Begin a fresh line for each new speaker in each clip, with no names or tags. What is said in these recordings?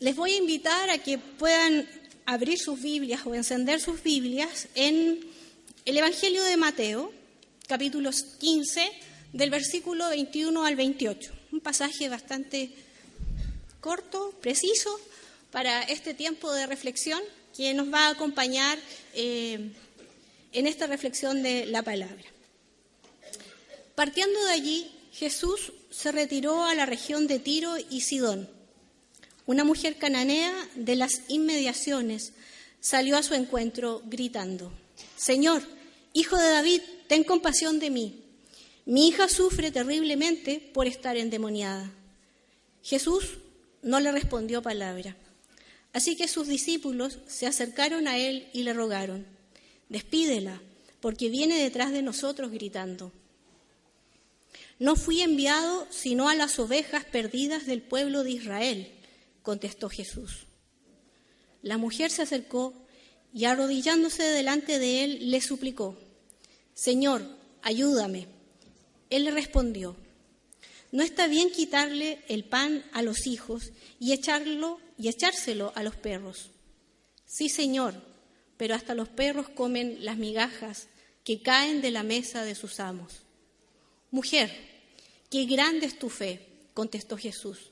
les voy a invitar a que puedan abrir sus Biblias o encender sus Biblias en el Evangelio de Mateo, capítulo 15, del versículo 21 al 28. Un pasaje bastante corto, preciso, para este tiempo de reflexión que nos va a acompañar eh, en esta reflexión de la palabra. Partiendo de allí, Jesús se retiró a la región de Tiro y Sidón. Una mujer cananea de las inmediaciones salió a su encuentro gritando, Señor, hijo de David, ten compasión de mí. Mi hija sufre terriblemente por estar endemoniada. Jesús no le respondió palabra. Así que sus discípulos se acercaron a él y le rogaron, despídela, porque viene detrás de nosotros gritando. No fui enviado sino a las ovejas perdidas del pueblo de Israel, contestó Jesús. La mujer se acercó y arrodillándose delante de él le suplicó, Señor, ayúdame. Él le respondió, no está bien quitarle el pan a los hijos y echarlo y echárselo a los perros. Sí, Señor, pero hasta los perros comen las migajas que caen de la mesa de sus amos. Mujer, qué grande es tu fe, contestó Jesús,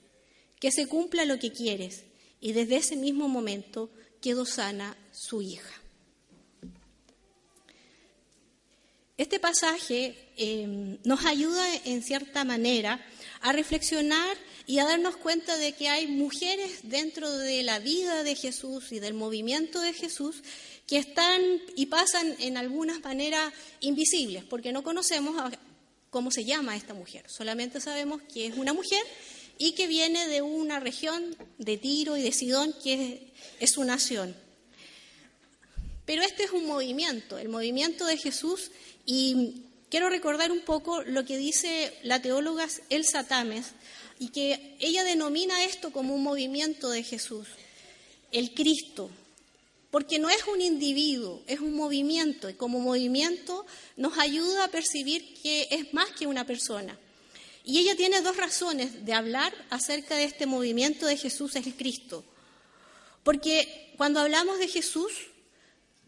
que se cumpla lo que quieres. Y desde ese mismo momento quedó sana su hija. Este pasaje em, nos ayuda en cierta manera a reflexionar y a darnos cuenta de que hay mujeres dentro de la vida de Jesús y del movimiento de Jesús que están y pasan en algunas maneras invisibles, porque no conocemos cómo se llama esta mujer, solamente sabemos que es una mujer y que viene de una región de Tiro y de Sidón, que es su nación. Pero este es un movimiento, el movimiento de Jesús y quiero recordar un poco lo que dice la teóloga Elsa Tames, y que ella denomina esto como un movimiento de Jesús, el Cristo, porque no es un individuo, es un movimiento, y como movimiento nos ayuda a percibir que es más que una persona. Y ella tiene dos razones de hablar acerca de este movimiento de Jesús es el Cristo. Porque cuando hablamos de Jesús,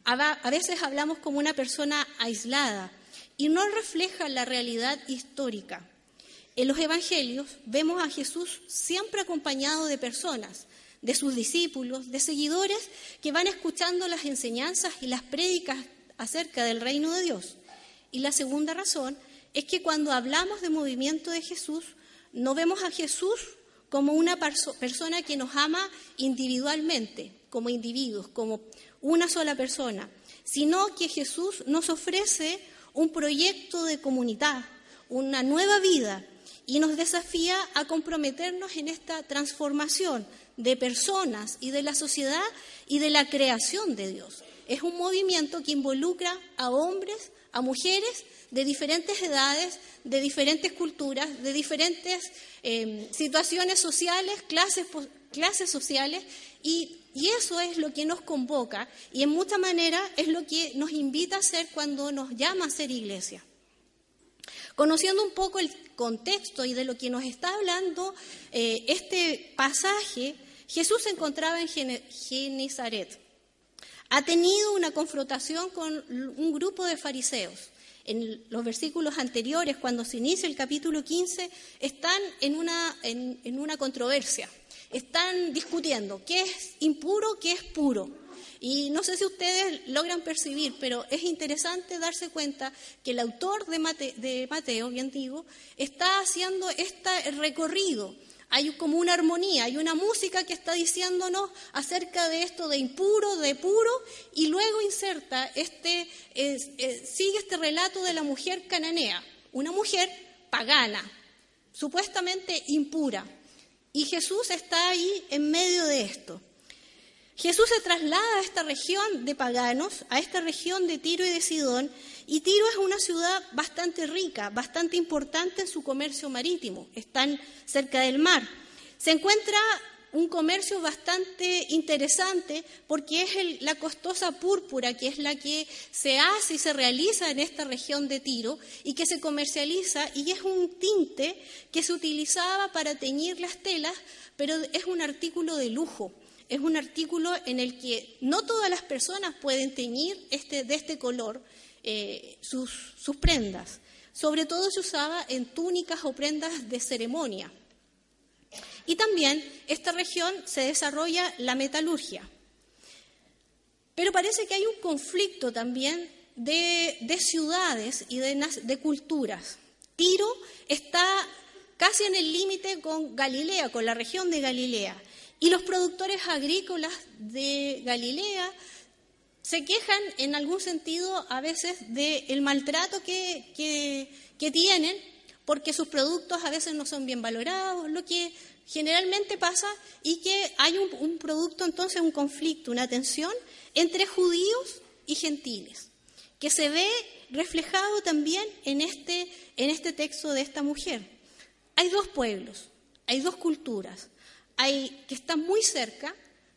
a veces hablamos como una persona aislada y no refleja la realidad histórica. En los evangelios vemos a Jesús siempre acompañado de personas, de sus discípulos, de seguidores que van escuchando las enseñanzas y las prédicas acerca del reino de Dios. Y la segunda razón es que cuando hablamos de movimiento de Jesús, no vemos a Jesús como una persona que nos ama individualmente, como individuos, como una sola persona, sino que Jesús nos ofrece un proyecto de comunidad, una nueva vida y nos desafía a comprometernos en esta transformación de personas y de la sociedad y de la creación de Dios. Es un movimiento que involucra a hombres, a mujeres de diferentes edades, de diferentes culturas, de diferentes eh, situaciones sociales, clases, sociales, y, y, eso es lo que nos convoca y en mucha manera es lo que nos invita a hacer cuando nos llama a ser iglesia. Conociendo un poco el contexto y de lo que nos está hablando eh, este pasaje, Jesús se encontraba en Genezaret. Ha tenido una confrontación con un grupo de fariseos. En los versículos anteriores, cuando se inicia el capítulo 15, están en una, en una controversia. Están discutiendo qué es impuro, qué es puro. Y no sé si ustedes logran percibir, pero es interesante darse cuenta que el autor de, Mateo, bien digo, está haciendo este recorrido. Hay como una armonía, hay una música que está diciéndonos acerca de esto de impuro, de puro, y luego inserta este, sigue este relato de la mujer cananea, una mujer pagana, supuestamente impura. Y Jesús está ahí en medio de esto. Jesús se traslada a esta región de paganos, a esta región de Tiro y de Sidón, y Tiro es una ciudad bastante rica, bastante importante en su comercio marítimo, están cerca del mar. Se encuentra un comercio bastante interesante porque es la costosa púrpura, que es la que se hace y se realiza en esta región de Tiro y que se comercializa y es un tinte que se utilizaba para teñir las telas, pero es un artículo de lujo. Es un artículo en el que no todas las personas pueden teñir este, de este color eh, sus, prendas. Sobre todo se usaba en túnicas o prendas de ceremonia. Y también esta región se desarrolla la metalurgia. Pero parece que hay un conflicto también de, ciudades y de culturas. Tiro está casi en el límite con Galilea, con la región de Galilea. Y los productores agrícolas de Galilea se quejan en algún sentido a veces del maltrato que, que, tienen porque sus productos a veces no son bien valorados, lo que generalmente pasa y que hay un, producto, entonces un conflicto, una tensión entre judíos y gentiles, que se ve reflejado también en este, en este texto de esta mujer. Hay dos pueblos, hay dos culturas, hay que están muy cerca,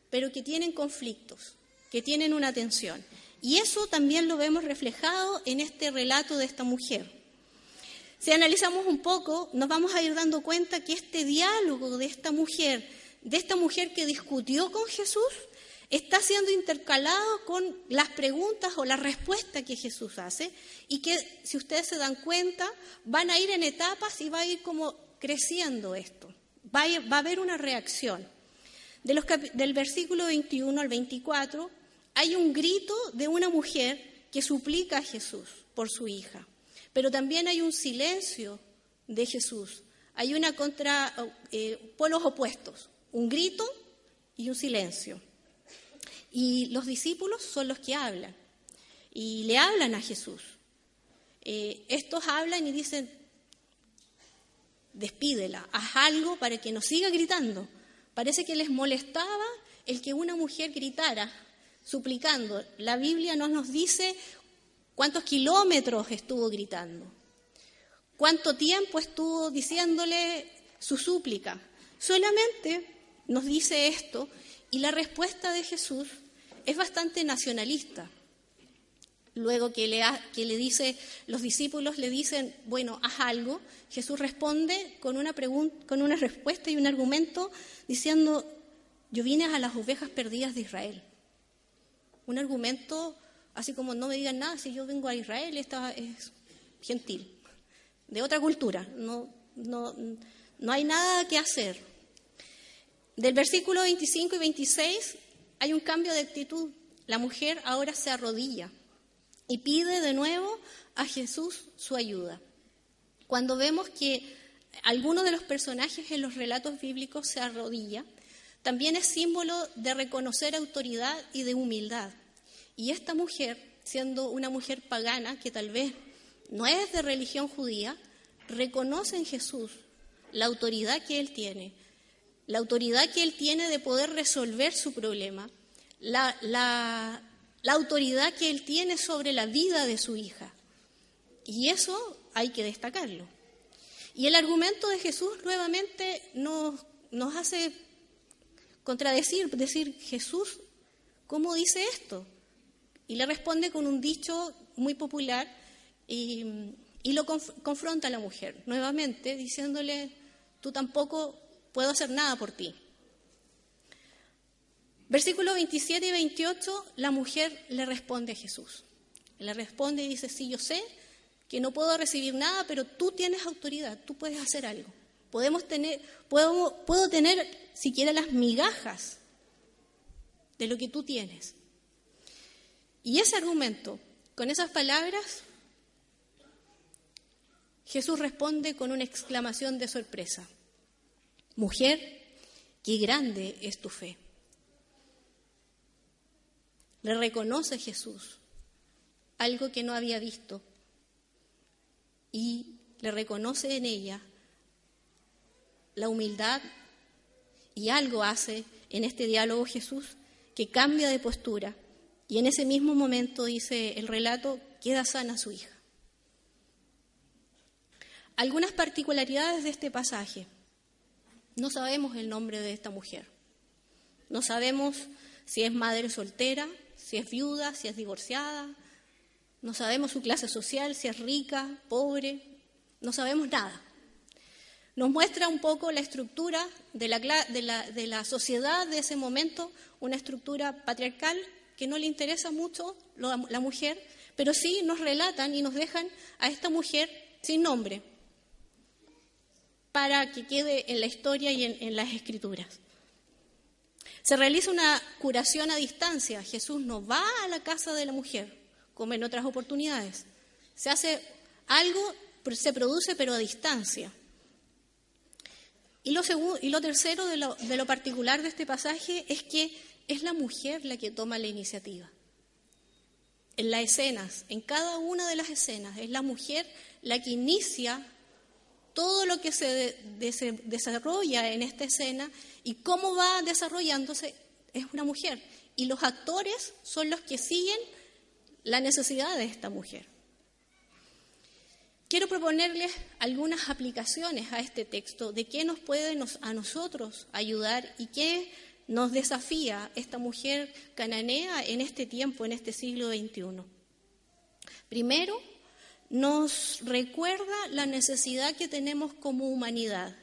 pero que tienen conflictos, que tienen una tensión. Y eso también lo vemos reflejado en este relato de esta mujer. Si analizamos un poco, nos vamos a ir dando cuenta que este diálogo de esta mujer, de esta mujer que discutió con Jesús, está siendo intercalado con las preguntas o la respuesta que Jesús hace y que, si ustedes se dan cuenta, van a ir en etapas y va a ir como creciendo esto. Va a, haber una reacción. del versículo 21 al 24 hay un grito de una mujer que suplica a Jesús por su hija. Pero también hay un silencio de Jesús. Hay una contra eh, polos opuestos, un grito y un silencio. Y los discípulos son los que hablan y le hablan a Jesús. Eh, estos hablan y dicen, despídela, haz algo para que no siga gritando. Parece que les molestaba el que una mujer gritara, suplicando. La Biblia no nos dice ¿Cuántos kilómetros estuvo gritando? ¿Cuánto tiempo estuvo diciéndole su súplica? Solamente nos dice esto y la respuesta de Jesús es bastante nacionalista. Luego que le, que le dice, los discípulos le dicen, bueno, haz algo, Jesús responde con una, con una respuesta y un argumento diciendo, yo vine a las ovejas perdidas de Israel. Un argumento Así como no me digan nada, si yo vengo a Israel, esta es gentil, de otra cultura, no, no, no hay nada que hacer. Del versículo 25 y 26 hay un cambio de actitud. La mujer ahora se arrodilla y pide de nuevo a Jesús su ayuda. Cuando vemos que alguno de los personajes en los relatos bíblicos se arrodilla, también es símbolo de reconocer autoridad y de humildad. Y esta mujer, siendo una mujer pagana, que tal vez no es de religión judía, reconoce en Jesús la autoridad que él tiene, la autoridad que él tiene de poder resolver su problema, la, autoridad que él tiene sobre la vida de su hija. Y eso hay que destacarlo. Y el argumento de Jesús nuevamente nos, nos hace contradecir, decir, Jesús, ¿cómo dice esto? Y le responde con un dicho muy popular y, lo confronta a la mujer nuevamente diciéndole, tú tampoco puedo hacer nada por ti. Versículos 27 y 28, la mujer le responde a Jesús. Le responde y dice, sí, yo sé que no puedo recibir nada, pero tú tienes autoridad, tú puedes hacer algo. Podemos tener, puedo tener siquiera las migajas de lo que tú tienes. Y ese argumento, con esas palabras, Jesús responde con una exclamación de sorpresa. Mujer, qué grande es tu fe. Le reconoce Jesús algo que no había visto y le reconoce en ella la humildad y algo hace en este diálogo Jesús que cambia de postura y en ese mismo momento, dice el relato, queda sana su hija. Algunas particularidades de este pasaje. No sabemos el nombre de esta mujer. No sabemos si es madre soltera, si es viuda, si es divorciada. No sabemos su clase social, si es rica, pobre. No sabemos nada. Nos muestra un poco la estructura de la, sociedad de ese momento, una estructura patriarcal que no le interesa mucho la mujer, pero sí nos relatan y nos dejan a esta mujer sin nombre para que quede en la historia y en, las escrituras. Se realiza una curación a distancia. Jesús no va a la casa de la mujer, como en otras oportunidades. Se hace algo, se produce, pero a distancia. Y lo, y lo tercero de lo, de lo particular de este pasaje es que es la mujer la que toma la iniciativa. En las escenas, en cada una de las escenas, es la mujer la que inicia todo lo que se desarrolla en esta escena y cómo va desarrollándose es una mujer. Y los actores son los que siguen la necesidad de esta mujer. Quiero proponerles algunas aplicaciones a este texto de qué nos puede a nosotros ayudar y qué nos desafía esta mujer cananea en este tiempo, en este siglo XXI. Primero, nos recuerda la necesidad que tenemos como humanidad,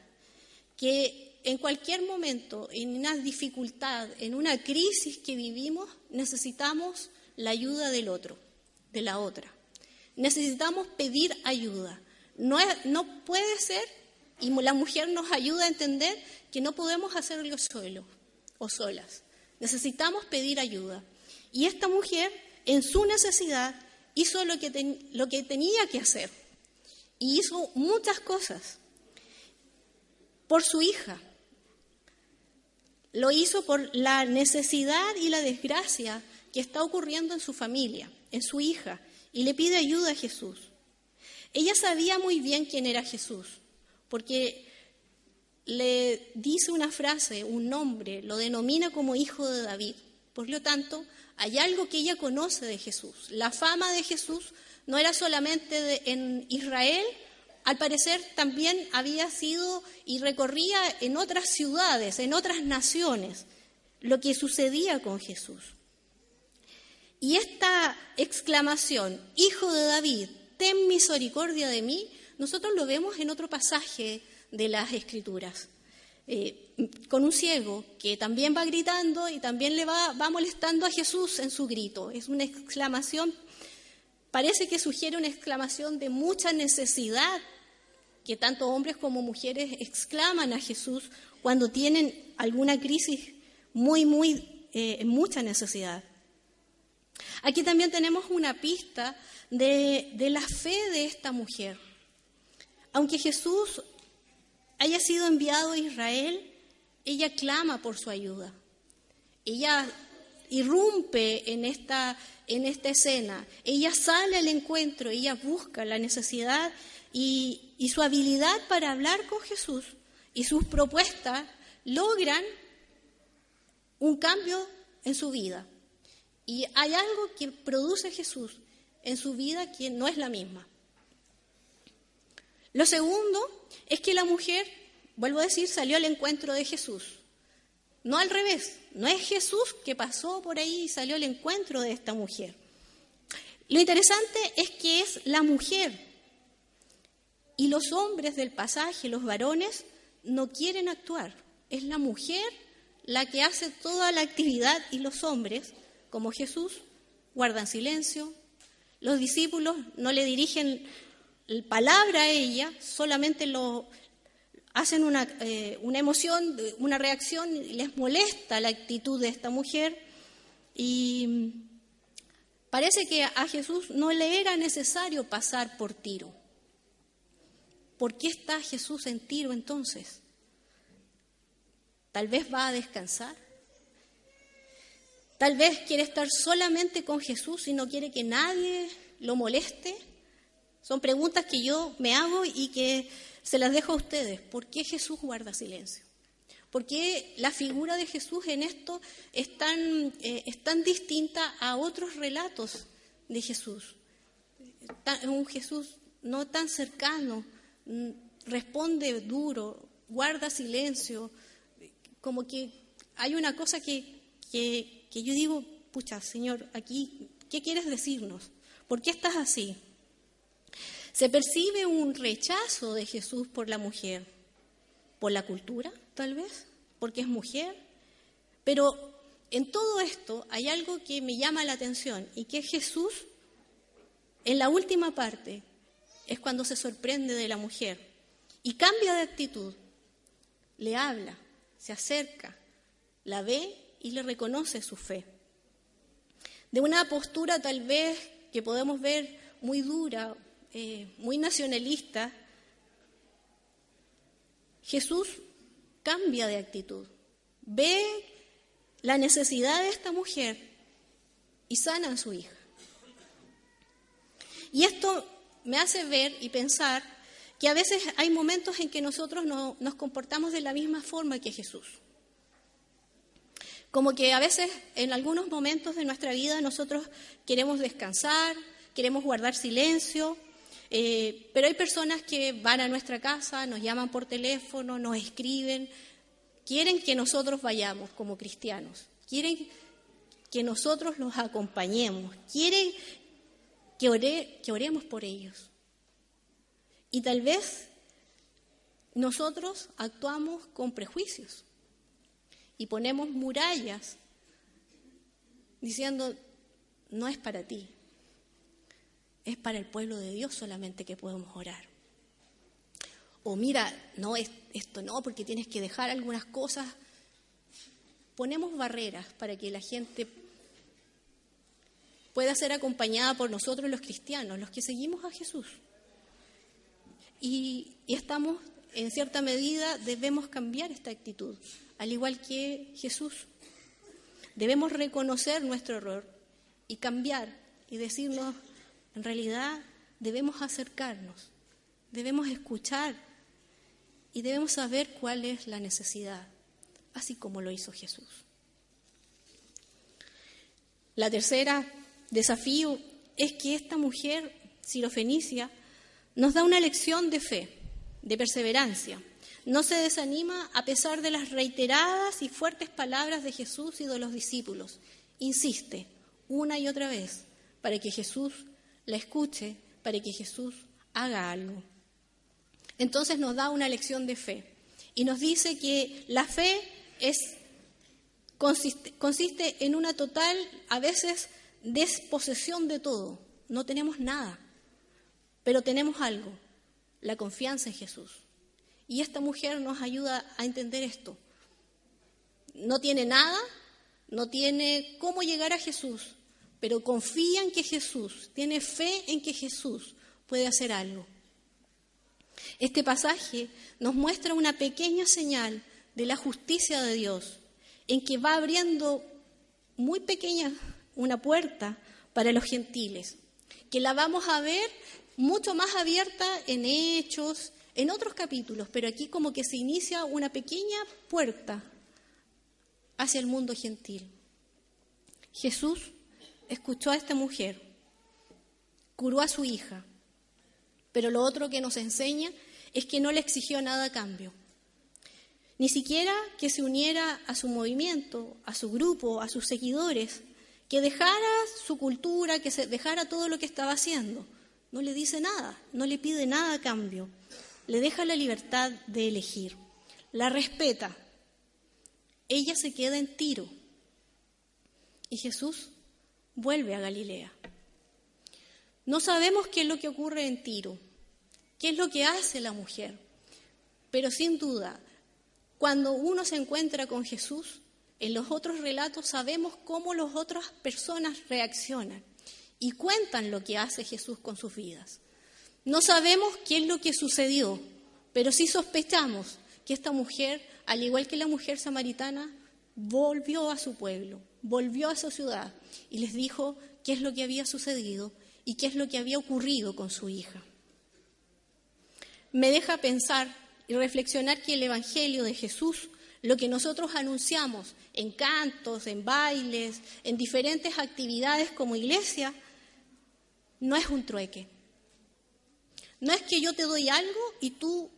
que en cualquier momento, en una dificultad, en una crisis que vivimos, necesitamos la ayuda del otro, de la otra. Necesitamos pedir ayuda. No, no puede ser, y la mujer nos ayuda a entender que no podemos hacerlo solo o solas. Necesitamos pedir ayuda. Y esta mujer, en su necesidad, hizo lo que, lo que tenía que hacer y hizo muchas cosas por su hija. Lo hizo por la necesidad y la desgracia que está ocurriendo en su familia, en su hija, y le pide ayuda a Jesús. Ella sabía muy bien quién era Jesús, porque le dice una frase, un nombre, lo denomina como hijo de David. Por lo tanto, hay algo que ella conoce de Jesús. La fama de Jesús no era solamente en Israel, al parecer también había sido y recorría en otras ciudades, en otras naciones, lo que sucedía con Jesús. Y esta exclamación, Hijo de David, ten misericordia de mí, nosotros lo vemos en otro pasaje de las Escrituras. Eh, con un ciego que también va gritando y también le va, va molestando a Jesús en su grito. Es una exclamación, parece que sugiere una exclamación de mucha necesidad que tanto hombres como mujeres exclaman a Jesús cuando tienen alguna crisis muy, muy, eh, mucha necesidad. Aquí también tenemos una pista de, de la fe de esta mujer. Aunque Jesús haya sido enviado a Israel, ella clama por su ayuda. Ella irrumpe en esta, en esta escena. Ella sale al encuentro, ella busca la necesidad y, y su habilidad para hablar con Jesús y sus propuestas logran un cambio en su vida. Y hay algo que produce Jesús en su vida que no es la misma. Lo segundo es que la mujer, vuelvo a decir, salió al encuentro de Jesús. No al revés, no es Jesús que pasó por ahí y salió al encuentro de esta mujer. Lo interesante es que es la mujer y los hombres del pasaje, los varones, no quieren actuar. Es la mujer la que hace toda la actividad y los hombres, como Jesús, guardan silencio. Los discípulos no le dirigen palabra a ella, solamente lo hacen una, eh, una emoción, una reacción, les molesta la actitud de esta mujer. Y parece que a Jesús no le era necesario pasar por Tiro. ¿Por qué está Jesús en Tiro entonces? Tal vez va a descansar. Tal vez quiere estar solamente con Jesús y no quiere que nadie lo moleste. Son preguntas que yo me hago y que se las dejo a ustedes. ¿Por qué Jesús guarda silencio? ¿Por qué la figura de Jesús en esto es tan, eh, distinta a otros relatos de Jesús? un Jesús no tan cercano, mm, responde duro, guarda silencio, como que hay una cosa que, que, que yo digo, pucha, Señor, aquí, ¿qué quieres decirnos? ¿Por qué estás así? Se percibe un rechazo de Jesús por la mujer, por la cultura, tal vez, porque es mujer, pero en todo esto hay algo que me llama la atención y que Jesús, en la última parte, es cuando se sorprende de la mujer y cambia de actitud, le habla, se acerca, la ve y le reconoce su fe. De una postura tal vez que podemos ver muy dura, eh, muy nacionalista, Jesús cambia de actitud, ve la necesidad de esta mujer y sana a su hija. Y esto me hace ver y pensar que a veces hay momentos en que nosotros no, nos comportamos de la misma forma que Jesús. Como que a veces en algunos momentos de nuestra vida nosotros queremos descansar, queremos guardar silencio, eh, pero hay personas que van a nuestra casa, nos llaman por teléfono, nos escriben, quieren que nosotros vayamos como cristianos, quieren que nosotros los acompañemos, quieren que, que oremos por ellos. Y tal vez nosotros actuamos con prejuicios y ponemos murallas diciendo, no es para ti, es para el pueblo de Dios solamente que podemos orar. O mira, no, esto no, porque tienes que dejar algunas cosas. Ponemos barreras para que la gente pueda ser acompañada por nosotros los cristianos, los que seguimos a Jesús. Y, y estamos, en cierta medida, debemos cambiar esta actitud, al igual que Jesús. Debemos reconocer nuestro error y cambiar y decirnos, en realidad debemos acercarnos, debemos escuchar y debemos saber cuál es la necesidad, así como lo hizo Jesús. La tercera desafío es que esta mujer sirofenicia nos da una lección de fe, de perseverancia. No se desanima a pesar de las reiteradas y fuertes palabras de Jesús y de los discípulos. Insiste una y otra vez para que Jesús la escuche, para que Jesús haga algo. Entonces nos da una lección de fe y nos dice que la fe es, consiste, consiste en una total, a veces, desposesión de todo. No tenemos nada, pero tenemos algo, la confianza en Jesús. Y esta mujer nos ayuda a entender esto. No tiene nada, no tiene cómo llegar a Jesús, pero confía en que Jesús, tiene fe en que Jesús puede hacer algo. Este pasaje nos muestra una pequeña señal de la justicia de Dios, en que va abriendo muy pequeña una puerta para los gentiles, que la vamos a ver mucho más abierta en hechos, en otros capítulos, pero aquí como que se inicia una pequeña puerta hacia el mundo gentil. Jesús escuchó a esta mujer, curó a su hija, pero lo otro que nos enseña es que no le exigió nada a cambio. Ni siquiera que se uniera a su movimiento, a su grupo, a sus seguidores, que dejara su cultura, que se dejara todo lo que estaba haciendo. No le dice nada, no le pide nada a cambio. Le deja la libertad de elegir. La respeta. Ella se queda en tiro. Y Jesús vuelve a Galilea. No sabemos qué es lo que ocurre en Tiro, qué es lo que hace la mujer, pero sin duda, cuando uno se encuentra con Jesús, en los otros relatos sabemos cómo las otras personas reaccionan y cuentan lo que hace Jesús con sus vidas. No sabemos qué es lo que sucedió, pero sí sospechamos que esta mujer, al igual que la mujer samaritana, volvió a su pueblo, volvió a su ciudad y les dijo qué es lo que había sucedido y qué es lo que había ocurrido con su hija. Me deja pensar y reflexionar que el Evangelio de Jesús, lo que nosotros anunciamos en cantos, en bailes, en diferentes actividades como iglesia, no es un trueque. No es que yo te doy algo y tú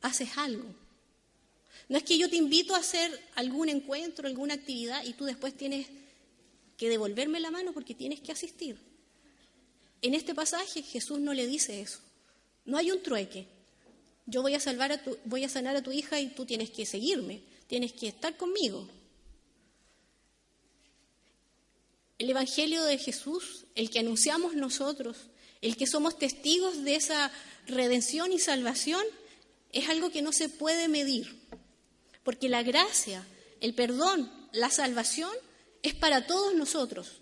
haces algo. No es que yo te invito a hacer algún encuentro, alguna actividad y tú después tienes que devolverme la mano porque tienes que asistir. En este pasaje Jesús no le dice eso. No hay un trueque. Yo voy a salvar a tu, voy a sanar a tu hija y tú tienes que seguirme, tienes que estar conmigo. El evangelio de Jesús, el que anunciamos nosotros, el que somos testigos de esa redención y salvación, es algo que no se puede medir. Porque la gracia, el perdón, la salvación es para todos nosotros.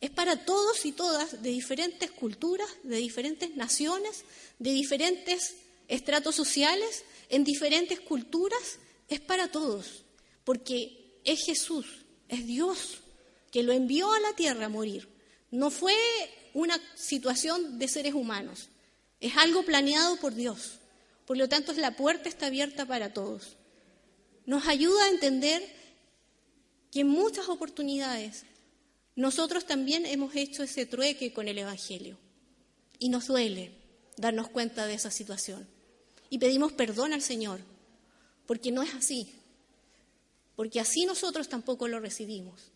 Es para todos y todas de diferentes culturas, de diferentes naciones, de diferentes estratos sociales, en diferentes culturas. Es para todos. Porque es Jesús, es Dios, que lo envió a la tierra a morir. No fue una situación de seres humanos. Es algo planeado por Dios. Por lo tanto, la puerta está abierta para todos nos ayuda a entender que en muchas oportunidades nosotros también hemos hecho ese trueque con el Evangelio y nos duele darnos cuenta de esa situación. Y pedimos perdón al Señor, porque no es así, porque así nosotros tampoco lo recibimos,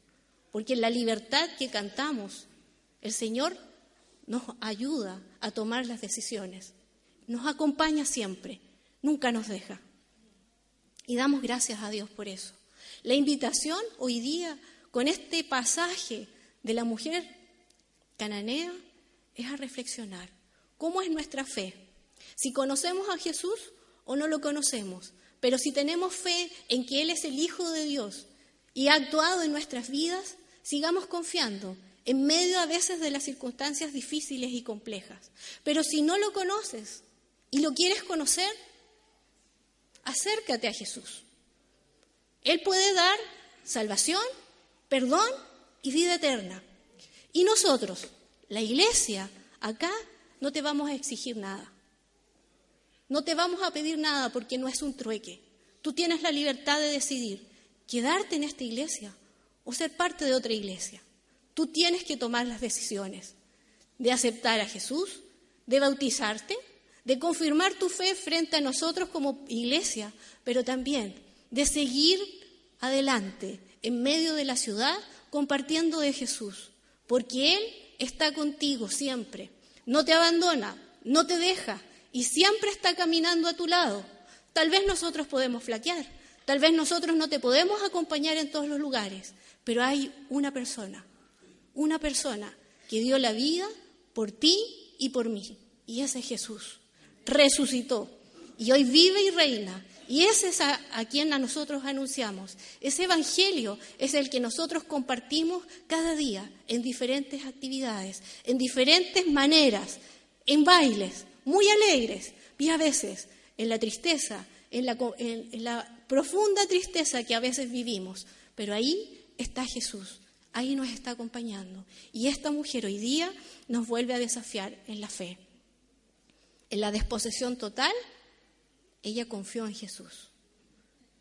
porque en la libertad que cantamos, el Señor nos ayuda a tomar las decisiones, nos acompaña siempre, nunca nos deja. Y damos gracias a Dios por eso. La invitación hoy día con este pasaje de la mujer cananea es a reflexionar. ¿Cómo es nuestra fe? Si conocemos a Jesús o no lo conocemos, pero si tenemos fe en que Él es el Hijo de Dios y ha actuado en nuestras vidas, sigamos confiando en medio a veces de las circunstancias difíciles y complejas. Pero si no lo conoces y lo quieres conocer, acércate a Jesús. Él puede dar salvación, perdón y vida eterna. Y nosotros, la iglesia, acá no te vamos a exigir nada. No te vamos a pedir nada porque no es un trueque. Tú tienes la libertad de decidir quedarte en esta iglesia o ser parte de otra iglesia. Tú tienes que tomar las decisiones de aceptar a Jesús, de bautizarte de confirmar tu fe frente a nosotros como iglesia, pero también de seguir adelante en medio de la ciudad compartiendo de Jesús, porque Él está contigo siempre, no te abandona, no te deja y siempre está caminando a tu lado. Tal vez nosotros podemos flaquear, tal vez nosotros no te podemos acompañar en todos los lugares, pero hay una persona, una persona que dio la vida por ti y por mí, y ese es Jesús resucitó y hoy vive y reina. Y ese es a, quien a nosotros anunciamos. Ese evangelio es el que nosotros compartimos cada día en diferentes actividades, en diferentes maneras, en bailes, muy alegres y a veces en la tristeza, en la, en la profunda tristeza que a veces vivimos. Pero ahí está Jesús, ahí nos está acompañando. Y esta mujer hoy día nos vuelve a desafiar en la fe. En la disposición total, ella confió en Jesús.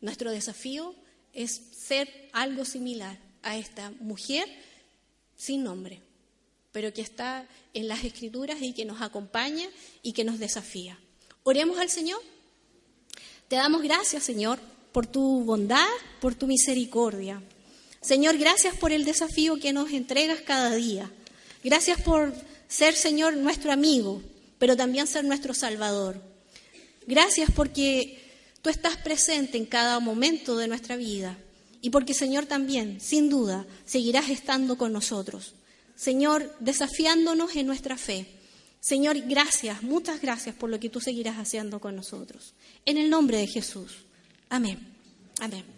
Nuestro desafío es ser algo similar a esta mujer sin nombre, pero que está en las escrituras y que nos acompaña y que nos desafía. Oremos al Señor. Te damos gracias, Señor, por tu bondad, por tu misericordia. Señor, gracias por el desafío que nos entregas cada día. Gracias por ser, Señor, nuestro amigo, pero también ser nuestro Salvador. Gracias porque tú estás presente en cada momento de nuestra vida y porque, Señor, también, sin duda, seguirás estando con nosotros. Señor, desafiándonos en nuestra fe. Señor, gracias, muchas gracias por lo que tú seguirás haciendo con nosotros. En el nombre de Jesús. Amén. Amén.